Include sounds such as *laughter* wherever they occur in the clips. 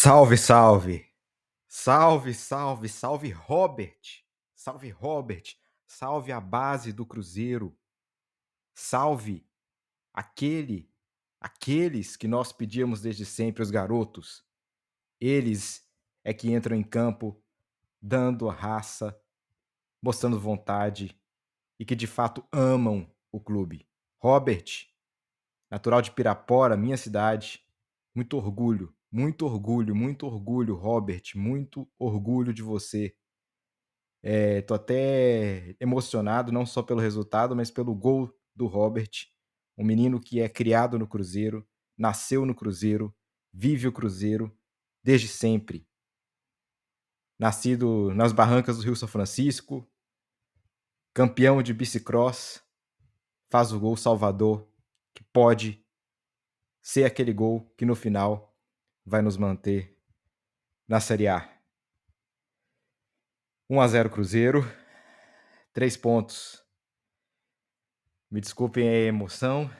Salve, salve! Salve, salve, salve, Robert! Salve, Robert! Salve a base do Cruzeiro! Salve aquele, aqueles que nós pedíamos desde sempre, os garotos. Eles é que entram em campo dando raça, mostrando vontade e que de fato amam o clube. Robert, natural de Pirapora, minha cidade, muito orgulho muito orgulho, muito orgulho, Robert, muito orgulho de você. É, tô até emocionado, não só pelo resultado, mas pelo gol do Robert, um menino que é criado no Cruzeiro, nasceu no Cruzeiro, vive o Cruzeiro desde sempre. Nascido nas barrancas do Rio São Francisco, campeão de bicicross, faz o gol Salvador, que pode ser aquele gol que no final vai nos manter na Série A. 1 a 0 Cruzeiro, três pontos. Me desculpem a emoção.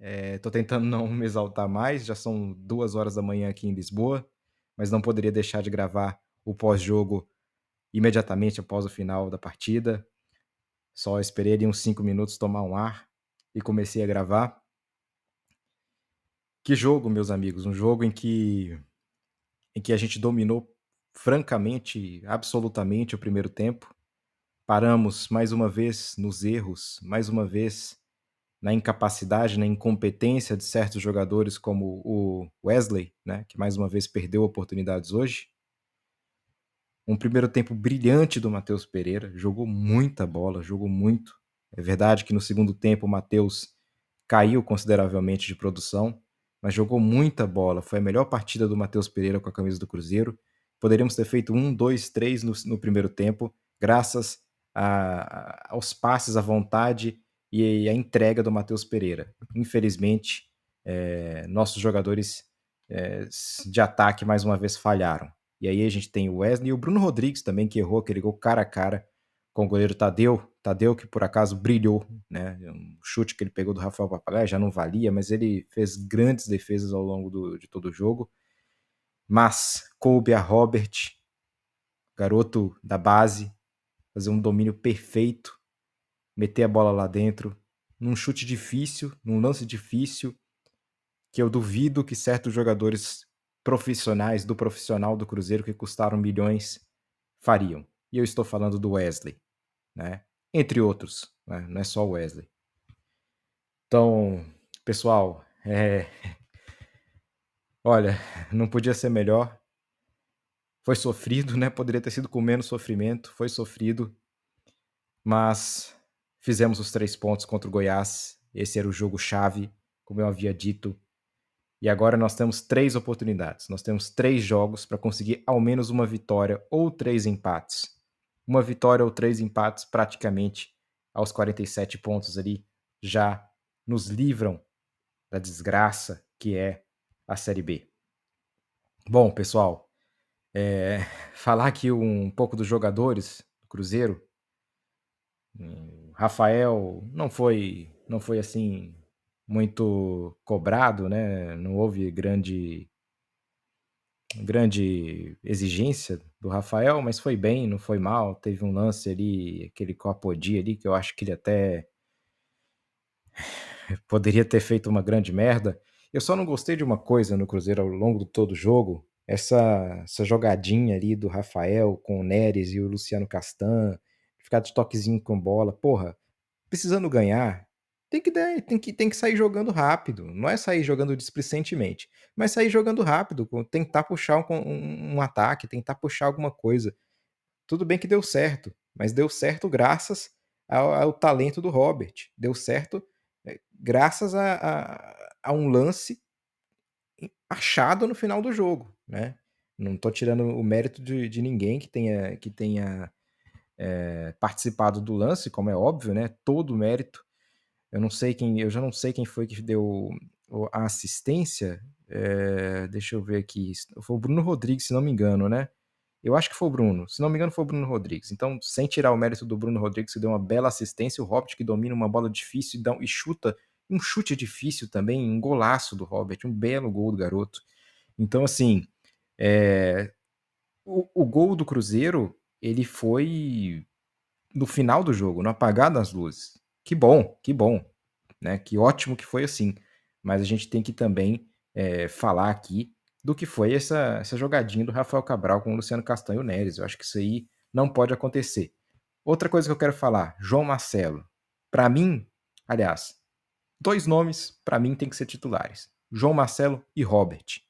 Estou é, tentando não me exaltar mais. Já são duas horas da manhã aqui em Lisboa, mas não poderia deixar de gravar o pós-jogo imediatamente após o final da partida. Só esperei ali uns cinco minutos tomar um ar e comecei a gravar. Que jogo, meus amigos, um jogo em que em que a gente dominou francamente, absolutamente o primeiro tempo. Paramos mais uma vez nos erros, mais uma vez na incapacidade, na incompetência de certos jogadores como o Wesley, né, que mais uma vez perdeu oportunidades hoje. Um primeiro tempo brilhante do Matheus Pereira, jogou muita bola, jogou muito. É verdade que no segundo tempo o Matheus caiu consideravelmente de produção, mas jogou muita bola. Foi a melhor partida do Matheus Pereira com a camisa do Cruzeiro. Poderíamos ter feito um, dois, três no, no primeiro tempo, graças a, a, aos passes, à vontade e à entrega do Matheus Pereira. Infelizmente, é, nossos jogadores é, de ataque mais uma vez falharam. E aí a gente tem o Wesley e o Bruno Rodrigues também, que errou aquele gol cara a cara com o goleiro Tadeu. Tadeu que por acaso brilhou, né? Um chute que ele pegou do Rafael Papagaio já não valia, mas ele fez grandes defesas ao longo do, de todo o jogo. Mas coube a Robert, garoto da base, fazer um domínio perfeito, meter a bola lá dentro, num chute difícil, num lance difícil, que eu duvido que certos jogadores profissionais do profissional do Cruzeiro que custaram milhões fariam. E eu estou falando do Wesley, né? Entre outros, né? não é só o Wesley. Então, pessoal, é... *laughs* olha, não podia ser melhor. Foi sofrido, né? Poderia ter sido com menos sofrimento, foi sofrido, mas fizemos os três pontos contra o Goiás. Esse era o jogo chave, como eu havia dito. E agora nós temos três oportunidades. Nós temos três jogos para conseguir ao menos uma vitória ou três empates uma vitória ou três empates praticamente aos 47 pontos ali já nos livram da desgraça que é a Série B. Bom, pessoal, é, *laughs* falar aqui um pouco dos jogadores do Cruzeiro. Rafael não foi, não foi assim muito cobrado, né? Não houve grande grande exigência do Rafael, mas foi bem, não foi mal. Teve um lance ali, aquele Copodi ali, que eu acho que ele até *sighs* poderia ter feito uma grande merda. Eu só não gostei de uma coisa no Cruzeiro ao longo de todo o jogo, essa, essa jogadinha ali do Rafael com o Neres e o Luciano Castan, ficar de toquezinho com bola. Porra, precisando ganhar, tem que, tem, que, tem que sair jogando rápido. Não é sair jogando displicentemente, mas sair jogando rápido, tentar puxar um, um, um, ataque, tentar puxar alguma coisa. Tudo bem que deu certo, mas deu certo graças ao, ao talento do Robert. Deu certo é, graças a, a, a, um lance achado no final do jogo, né? Não estou tirando o mérito de, de, ninguém que tenha, que tenha é, participado do lance, como é óbvio, né? Todo o mérito eu não sei quem, eu já não sei quem foi que deu a assistência. É, deixa eu ver aqui. Foi o Bruno Rodrigues, se não me engano, né? Eu acho que foi o Bruno. Se não me engano, foi o Bruno Rodrigues. Então, sem tirar o mérito do Bruno Rodrigues, que deu uma bela assistência, o Robert que domina uma bola difícil e, e chuta um chute difícil também, um golaço do Robert, um belo gol do garoto. Então, assim, é, o, o gol do Cruzeiro, ele foi no final do jogo, no apagar das luzes. Que bom, que bom, né? Que ótimo que foi assim. Mas a gente tem que também é, falar aqui do que foi essa, essa jogadinha do Rafael Cabral com o Luciano Castanho Neres. Eu acho que isso aí não pode acontecer. Outra coisa que eu quero falar, João Marcelo. Para mim, aliás, dois nomes para mim tem que ser titulares: João Marcelo e Robert.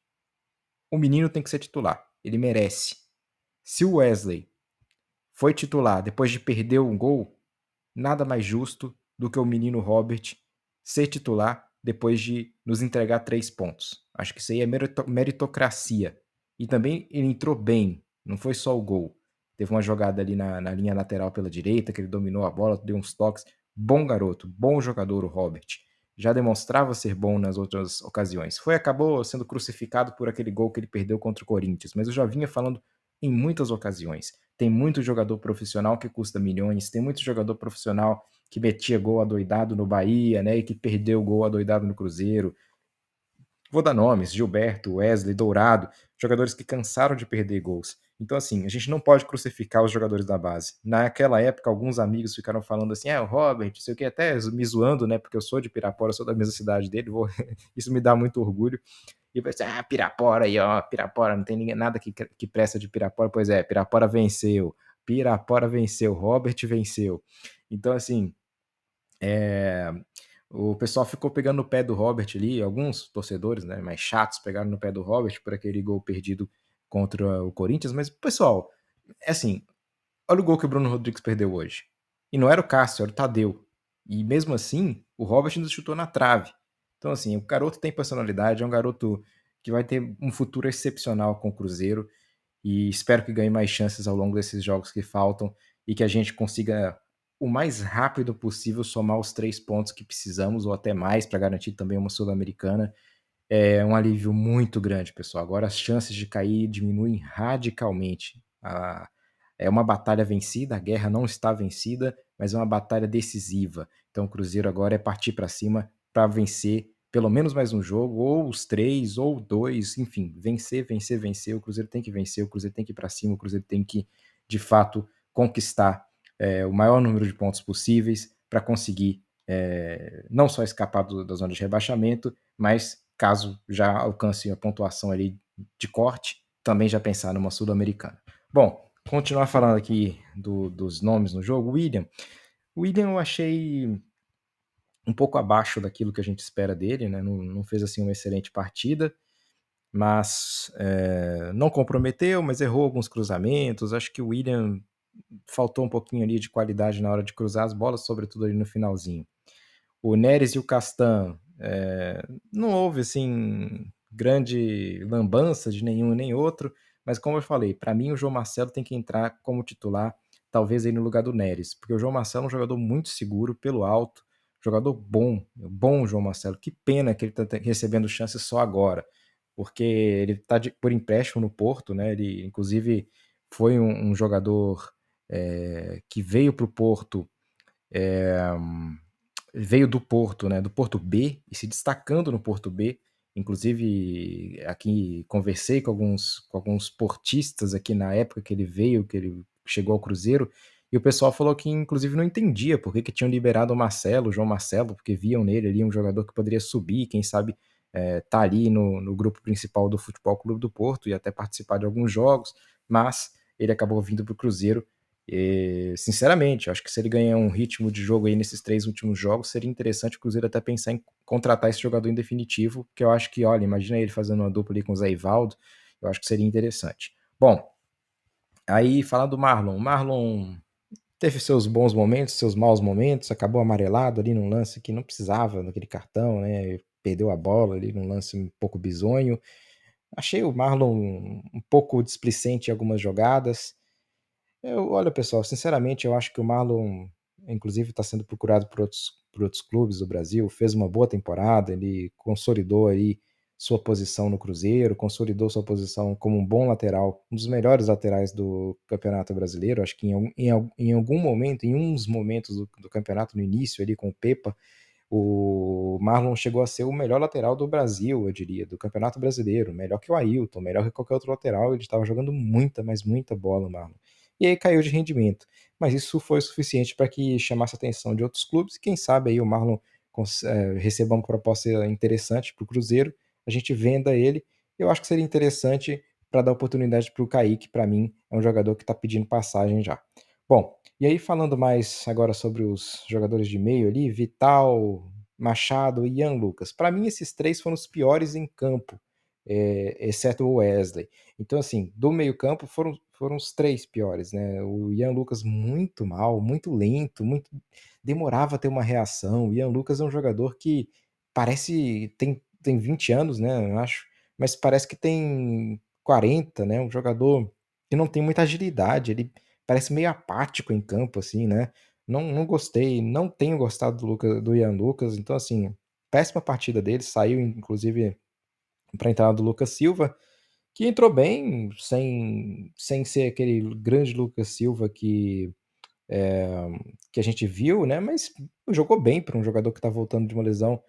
O menino tem que ser titular, ele merece. Se o Wesley foi titular depois de perder um gol, nada mais justo do que o menino Robert ser titular depois de nos entregar três pontos. Acho que isso aí é meritocracia. E também ele entrou bem, não foi só o gol. Teve uma jogada ali na, na linha lateral pela direita, que ele dominou a bola, deu uns toques. Bom garoto, bom jogador o Robert. Já demonstrava ser bom nas outras ocasiões. Foi acabou sendo crucificado por aquele gol que ele perdeu contra o Corinthians, mas eu já vinha falando em muitas ocasiões. Tem muito jogador profissional que custa milhões, tem muito jogador profissional que metia gol adoidado no Bahia, né, e que perdeu gol adoidado no Cruzeiro. Vou dar nomes: Gilberto, Wesley, Dourado, jogadores que cansaram de perder gols. Então, assim, a gente não pode crucificar os jogadores da base. Naquela época, alguns amigos ficaram falando assim: ah, o Robert, sei o que, até me zoando, né? Porque eu sou de Pirapora, sou da mesma cidade dele, vou... *laughs* isso me dá muito orgulho. E eu pensei, ah, Pirapora aí, ó, Pirapora, não tem ninguém, nada que, que presta de Pirapora. Pois é, Pirapora venceu, Pirapora venceu, Robert venceu. Então, assim, é, o pessoal ficou pegando no pé do Robert ali, alguns torcedores, né, mais chatos, pegaram no pé do Robert por aquele gol perdido contra o Corinthians, mas, pessoal, é assim, olha o gol que o Bruno Rodrigues perdeu hoje. E não era o Cássio, era o Tadeu. E mesmo assim, o Robert ainda chutou na trave. Então, assim, o garoto tem personalidade, é um garoto que vai ter um futuro excepcional com o Cruzeiro. E espero que ganhe mais chances ao longo desses jogos que faltam e que a gente consiga o mais rápido possível somar os três pontos que precisamos, ou até mais, para garantir também uma Sul-Americana é um alívio muito grande, pessoal. Agora as chances de cair diminuem radicalmente. é uma batalha vencida, a guerra não está vencida, mas é uma batalha decisiva. Então o Cruzeiro agora é partir para cima para vencer pelo menos mais um jogo, ou os três, ou dois, enfim, vencer, vencer, vencer. O Cruzeiro tem que vencer, o Cruzeiro tem que ir para cima, o Cruzeiro tem que, de fato, conquistar é, o maior número de pontos possíveis para conseguir é, não só escapar do, da zona de rebaixamento, mas caso já alcance a pontuação ali de corte, também já pensar numa sul-americana. Bom, continuar falando aqui do, dos nomes no jogo, William. William eu achei um pouco abaixo daquilo que a gente espera dele, né? Não, não fez assim uma excelente partida, mas é, não comprometeu, mas errou alguns cruzamentos. Acho que o William faltou um pouquinho ali de qualidade na hora de cruzar as bolas, sobretudo ali no finalzinho. O Neres e o Castan é, não houve assim grande lambança de nenhum nem outro, mas como eu falei, para mim o João Marcelo tem que entrar como titular, talvez aí no lugar do Neres, porque o João Marcelo é um jogador muito seguro pelo alto, jogador bom, bom João Marcelo. Que pena que ele está recebendo chance só agora, porque ele está por empréstimo no Porto, né? Ele inclusive foi um, um jogador é, que veio para o Porto é, veio do Porto, né, do Porto B, e se destacando no Porto B. Inclusive, aqui conversei com alguns, com alguns portistas aqui na época que ele veio, que ele chegou ao Cruzeiro, e o pessoal falou que, inclusive, não entendia por que, que tinham liberado o Marcelo, o João Marcelo, porque viam nele ali um jogador que poderia subir, quem sabe é, tá ali no, no grupo principal do Futebol Clube do Porto e até participar de alguns jogos, mas ele acabou vindo para o Cruzeiro e, sinceramente, acho que se ele ganhar um ritmo de jogo aí nesses três últimos jogos, seria interessante o Cruzeiro até pensar em contratar esse jogador em definitivo, que eu acho que, olha, imagina ele fazendo uma dupla ali com o Zé Ivaldo, eu acho que seria interessante. Bom, aí falando do Marlon, Marlon teve seus bons momentos, seus maus momentos, acabou amarelado ali num lance que não precisava daquele cartão, né? Perdeu a bola ali num lance um pouco bizonho. Achei o Marlon um pouco displicente em algumas jogadas. Eu, olha, pessoal, sinceramente, eu acho que o Marlon, inclusive, está sendo procurado por outros, por outros clubes do Brasil, fez uma boa temporada, ele consolidou aí sua posição no Cruzeiro, consolidou sua posição como um bom lateral, um dos melhores laterais do Campeonato Brasileiro. Acho que em, em, em algum momento, em uns momentos do, do, campeonato, no início ali com o Pepa, O Marlon chegou a ser o melhor lateral do Brasil, eu diria, do Campeonato Brasileiro, melhor que o Ailton, melhor que qualquer outro lateral, ele estava jogando muita, mas muita bola, Marlon. E aí caiu de rendimento, mas isso foi suficiente para que chamasse a atenção de outros clubes, quem sabe aí o Marlon é, receba uma proposta interessante para o Cruzeiro, a gente venda ele, eu acho que seria interessante para dar oportunidade para o Kaique, para mim, é um jogador que está pedindo passagem já. Bom, e aí falando mais agora sobre os jogadores de meio ali, Vital, Machado e Ian Lucas. Para mim, esses três foram os piores em campo, é, exceto o Wesley. Então, assim, do meio campo foram, foram os três piores, né? O Ian Lucas muito mal, muito lento, muito demorava a ter uma reação. O Ian Lucas é um jogador que parece tem, tem 20 anos, né? Eu acho, mas parece que tem 40, né? Um jogador que não tem muita agilidade, ele parece meio apático em campo, assim, né? Não, não gostei, não tenho gostado do, Lucas, do Ian Lucas, então, assim, péssima partida dele, saiu, inclusive, para a entrada do Lucas Silva, que entrou bem, sem, sem ser aquele grande Lucas Silva que, é, que a gente viu, né? Mas jogou bem para um jogador que está voltando de uma lesão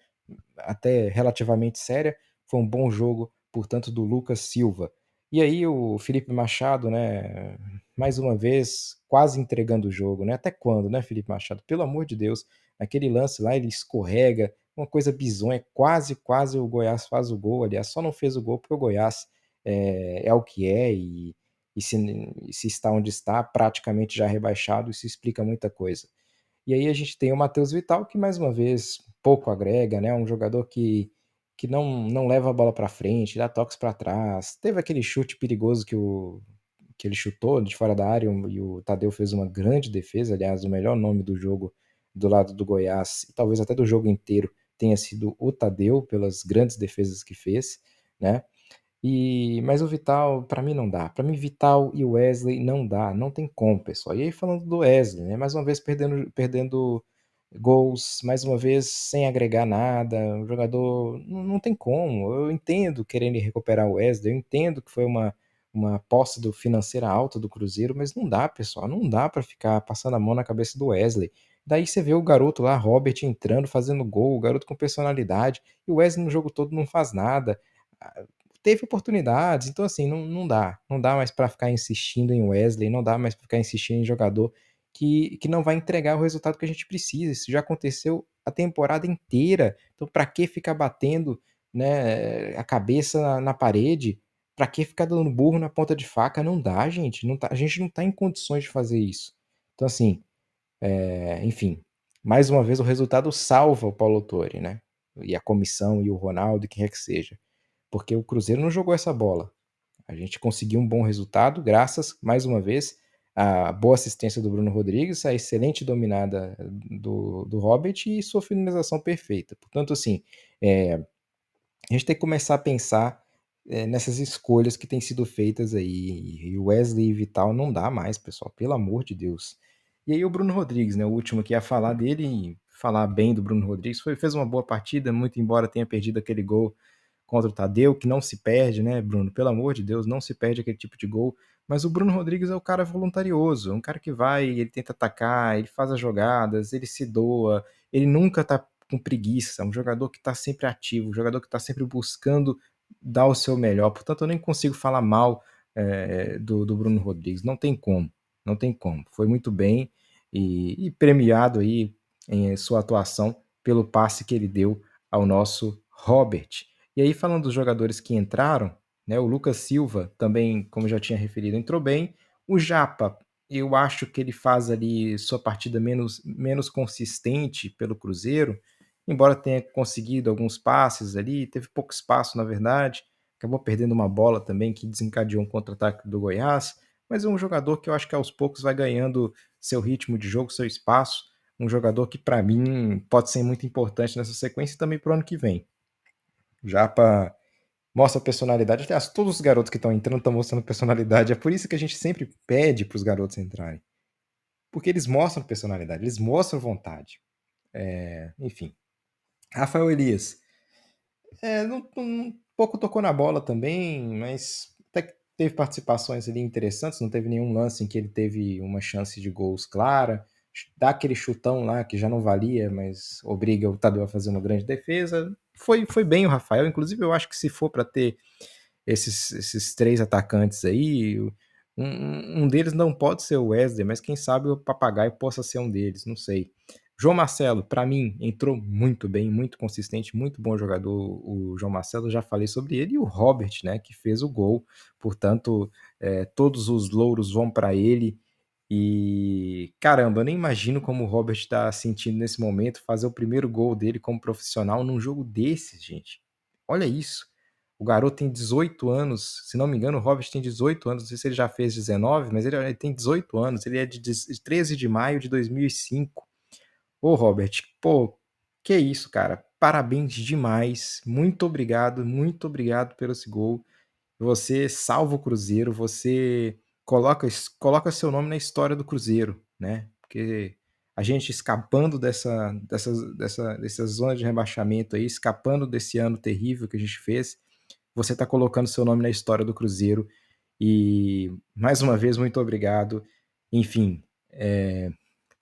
até relativamente séria. Foi um bom jogo, portanto, do Lucas Silva. E aí o Felipe Machado, né, mais uma vez, quase entregando o jogo, né? Até quando, né, Felipe Machado? Pelo amor de Deus, aquele lance lá, ele escorrega, uma coisa bizonha, quase, quase o Goiás faz o gol, aliás, só não fez o gol porque o Goiás é, é o que é e, e se, se está onde está, praticamente já rebaixado, isso explica muita coisa. E aí a gente tem o Matheus Vital, que mais uma vez pouco agrega, né? Um jogador que que não, não leva a bola para frente, dá toques para trás. Teve aquele chute perigoso que, o, que ele chutou de fora da área e o Tadeu fez uma grande defesa. Aliás, o melhor nome do jogo do lado do Goiás, e talvez até do jogo inteiro, tenha sido o Tadeu, pelas grandes defesas que fez, né? E, mas o Vital, para mim, não dá. Para mim, Vital e Wesley não dá, não tem como, pessoal. E aí, falando do Wesley, né? Mais uma vez perdendo, perdendo gols, mais uma vez, sem agregar nada. O jogador não, não tem como. Eu entendo querendo recuperar o Wesley, eu entendo que foi uma, uma aposta do financeira alta do Cruzeiro, mas não dá, pessoal, não dá para ficar passando a mão na cabeça do Wesley. Daí você vê o garoto lá, Robert, entrando, fazendo gol, o garoto com personalidade, e o Wesley no jogo todo não faz nada. Ah, teve oportunidades, então assim, não, não dá. Não dá mais para ficar insistindo em Wesley, não dá mais para ficar insistindo em jogador que, que não vai entregar o resultado que a gente precisa. Isso já aconteceu a temporada inteira. Então, para que ficar batendo né, a cabeça na, na parede? Para que ficar dando burro na ponta de faca? Não dá, gente. Não tá, a gente não está em condições de fazer isso. Então, assim, é, enfim, mais uma vez o resultado salva o Paulo Torre, né? E a comissão e o Ronaldo, quem quer que seja. Porque o Cruzeiro não jogou essa bola. A gente conseguiu um bom resultado, graças, mais uma vez, a boa assistência do Bruno Rodrigues, a excelente dominada do, do Robert e sua finalização perfeita. Portanto, assim, é, a gente tem que começar a pensar é, nessas escolhas que têm sido feitas aí. E Wesley e Vital não dá mais, pessoal, pelo amor de Deus. E aí o Bruno Rodrigues, né, o último que ia falar dele, falar bem do Bruno Rodrigues, foi, fez uma boa partida, muito embora tenha perdido aquele gol contra o Tadeu, que não se perde, né, Bruno? Pelo amor de Deus, não se perde aquele tipo de gol. Mas o Bruno Rodrigues é o cara voluntarioso, é um cara que vai, ele tenta atacar, ele faz as jogadas, ele se doa, ele nunca tá com preguiça, um jogador que tá sempre ativo, um jogador que tá sempre buscando dar o seu melhor. Portanto, eu nem consigo falar mal é, do, do, Bruno Rodrigues, não tem como, não tem como. Foi muito bem e, e premiado aí em sua atuação pelo passe que ele deu ao nosso Robert. E aí, falando dos jogadores que entraram, né? O Lucas Silva também, como já tinha referido, entrou bem. O Japa, eu acho que ele faz ali sua partida menos, menos consistente pelo Cruzeiro, embora tenha conseguido alguns passes ali, teve pouco espaço na verdade, acabou perdendo uma bola também que desencadeou um contra-ataque do Goiás, mas é um jogador que eu acho que aos poucos vai ganhando seu ritmo de jogo, seu espaço, um jogador que para mim pode ser muito importante nessa sequência e também para o ano que vem. Japa mostra personalidade. Aliás, todos os garotos que estão entrando estão mostrando personalidade. É por isso que a gente sempre pede para os garotos entrarem. Porque eles mostram personalidade, eles mostram vontade. É, enfim. Rafael Elias. É, não, um pouco tocou na bola também, mas até que teve participações ali interessantes. Não teve nenhum lance em que ele teve uma chance de gols clara. dá aquele chutão lá que já não valia, mas obriga o Tadeu a fazer uma grande defesa. Foi, foi bem o Rafael, inclusive eu acho que se for para ter esses, esses três atacantes aí, um, um deles não pode ser o Wesley, mas quem sabe o Papagaio possa ser um deles, não sei. João Marcelo, para mim, entrou muito bem, muito consistente, muito bom jogador. O João Marcelo, já falei sobre ele, e o Robert, né, que fez o gol. Portanto, é, todos os louros vão para ele. E caramba, eu nem imagino como o Robert está sentindo nesse momento fazer o primeiro gol dele como profissional num jogo desses, gente. Olha isso. O garoto tem 18 anos, se não me engano, o Robert tem 18 anos, não sei se ele já fez 19, mas ele, ele tem 18 anos, ele é de 13 de maio de 2005. Ô, Robert, pô, que isso, cara. Parabéns demais. Muito obrigado, muito obrigado pelo esse gol. Você salva o Cruzeiro, você coloca, coloca seu nome na história do Cruzeiro, né? Porque a gente escapando dessa, dessa, dessa, dessa zona de rebaixamento aí, escapando desse ano terrível que a gente fez, você está colocando seu nome na história do Cruzeiro. E mais uma vez, muito obrigado. Enfim, é,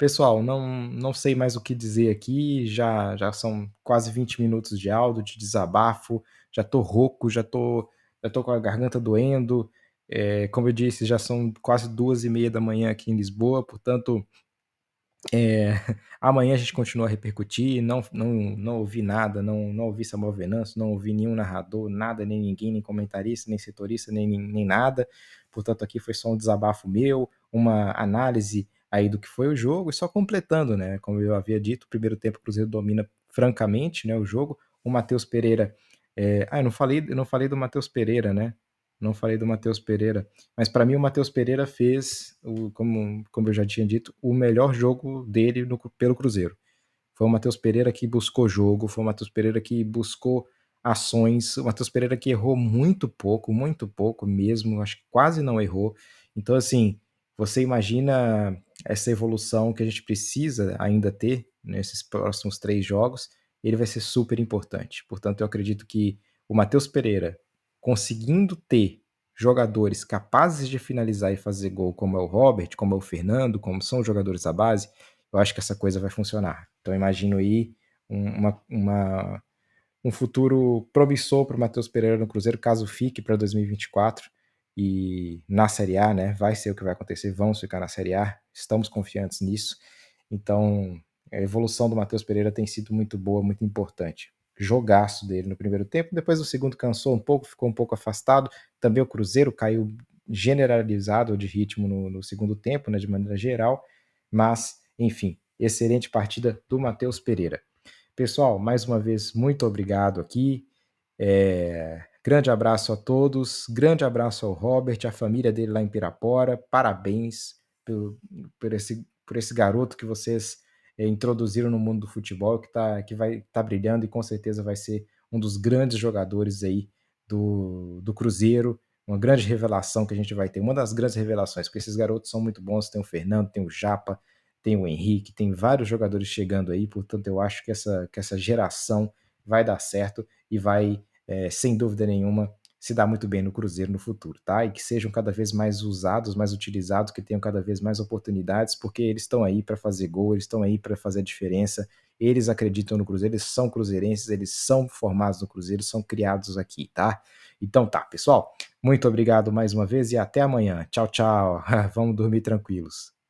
Pessoal, não, não sei mais o que dizer aqui, já, já são quase 20 minutos de áudio, de desabafo, já tô rouco, já tô, já tô com a garganta doendo, é, como eu disse, já são quase duas e meia da manhã aqui em Lisboa, portanto, é, *laughs* amanhã a gente continua a repercutir, não, não, não ouvi nada, não, não ouvi Samuel Venâncio, não ouvi nenhum narrador, nada, nem ninguém, nem comentarista, nem setorista, nem, nem nada, portanto aqui foi só um desabafo meu, uma análise aí do que foi o jogo, e só completando, né? Como eu havia dito, o primeiro tempo o Cruzeiro domina francamente né, o jogo. O Matheus Pereira. É... Ah, eu não falei, eu não falei do Matheus Pereira, né? Não falei do Matheus Pereira. Mas para mim o Matheus Pereira fez, o, como, como eu já tinha dito, o melhor jogo dele no, pelo Cruzeiro. Foi o Matheus Pereira que buscou jogo, foi o Matheus Pereira que buscou ações, o Matheus Pereira que errou muito pouco, muito pouco mesmo, acho que quase não errou. Então, assim, você imagina essa evolução que a gente precisa ainda ter nesses próximos três jogos, ele vai ser super importante. Portanto, eu acredito que o Matheus Pereira, conseguindo ter jogadores capazes de finalizar e fazer gol, como é o Robert, como é o Fernando, como são os jogadores da base, eu acho que essa coisa vai funcionar. Então, imagino aí uma, uma, um futuro promissor para o Matheus Pereira no Cruzeiro, caso fique para 2024 e na Série A, né? Vai ser o que vai acontecer, vamos ficar na Série A, estamos confiantes nisso. Então, a evolução do Matheus Pereira tem sido muito boa, muito importante. Jogaço dele no primeiro tempo, depois o segundo cansou um pouco, ficou um pouco afastado. Também o Cruzeiro caiu generalizado de ritmo no, no segundo tempo, né, de maneira geral. Mas, enfim, excelente partida do Matheus Pereira. Pessoal, mais uma vez, muito obrigado aqui. É, Grande abraço a todos, grande abraço ao Robert, a família dele lá em Pirapora. Parabéns por, por, esse, por esse garoto que vocês é, introduziram no mundo do futebol, que, tá, que vai tá brilhando e com certeza vai ser um dos grandes jogadores aí do, do Cruzeiro. Uma grande revelação que a gente vai ter, uma das grandes revelações, porque esses garotos são muito bons. Tem o Fernando, tem o Japa, tem o Henrique, tem vários jogadores chegando aí, portanto, eu acho que essa, que essa geração vai dar certo e vai é, sem dúvida nenhuma, se dá muito bem no Cruzeiro no futuro, tá? E que sejam cada vez mais usados, mais utilizados, que tenham cada vez mais oportunidades, porque eles estão aí para fazer gol, eles estão aí para fazer a diferença. Eles acreditam no Cruzeiro, eles são cruzeirenses, eles são formados no Cruzeiro, são criados aqui, tá? Então tá, pessoal. Muito obrigado mais uma vez e até amanhã. Tchau, tchau. *laughs* Vamos dormir tranquilos.